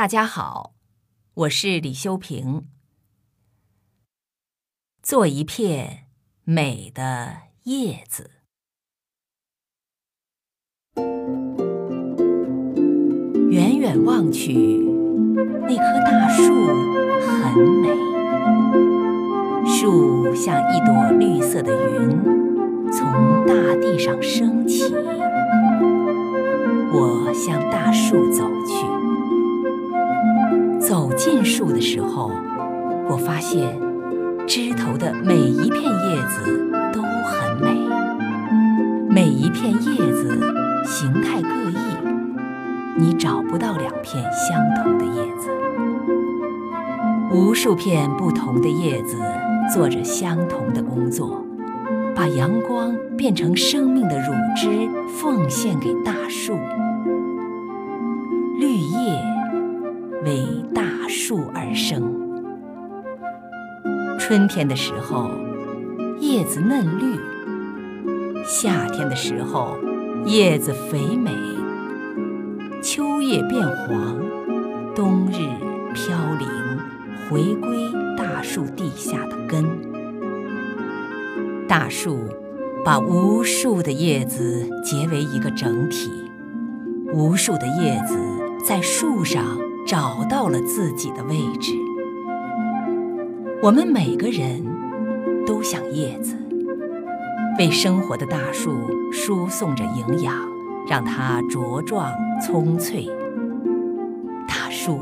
大家好，我是李修平。做一片美的叶子，远远望去，那棵大树很美。树像一朵绿色的云，从大地上升起。我向大树走尽数的时候，我发现枝头的每一片叶子都很美，每一片叶子形态各异，你找不到两片相同的叶子。无数片不同的叶子做着相同的工作，把阳光变成生命的乳汁，奉献给大树。绿叶为大树而生。春天的时候，叶子嫩绿；夏天的时候，叶子肥美；秋叶变黄，冬日飘零，回归大树地下的根。大树把无数的叶子结为一个整体，无数的叶子。在树上找到了自己的位置。我们每个人都像叶子，为生活的大树输送着营养，让它茁壮葱翠。大树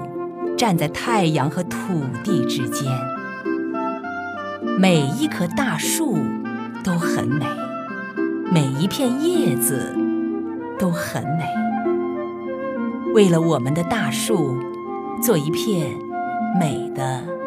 站在太阳和土地之间，每一棵大树都很美，每一片叶子都很美。为了我们的大树，做一片美的。